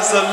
is the